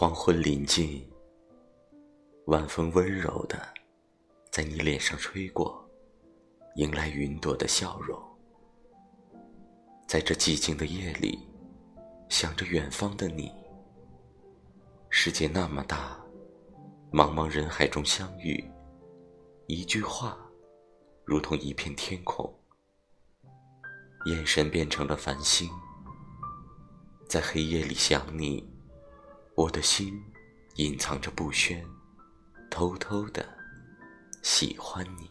黄昏临近，晚风温柔的在你脸上吹过，迎来云朵的笑容。在这寂静的夜里，想着远方的你。世界那么大，茫茫人海中相遇，一句话，如同一片天空。眼神变成了繁星，在黑夜里想你，我的心隐藏着不宣，偷偷的喜欢你。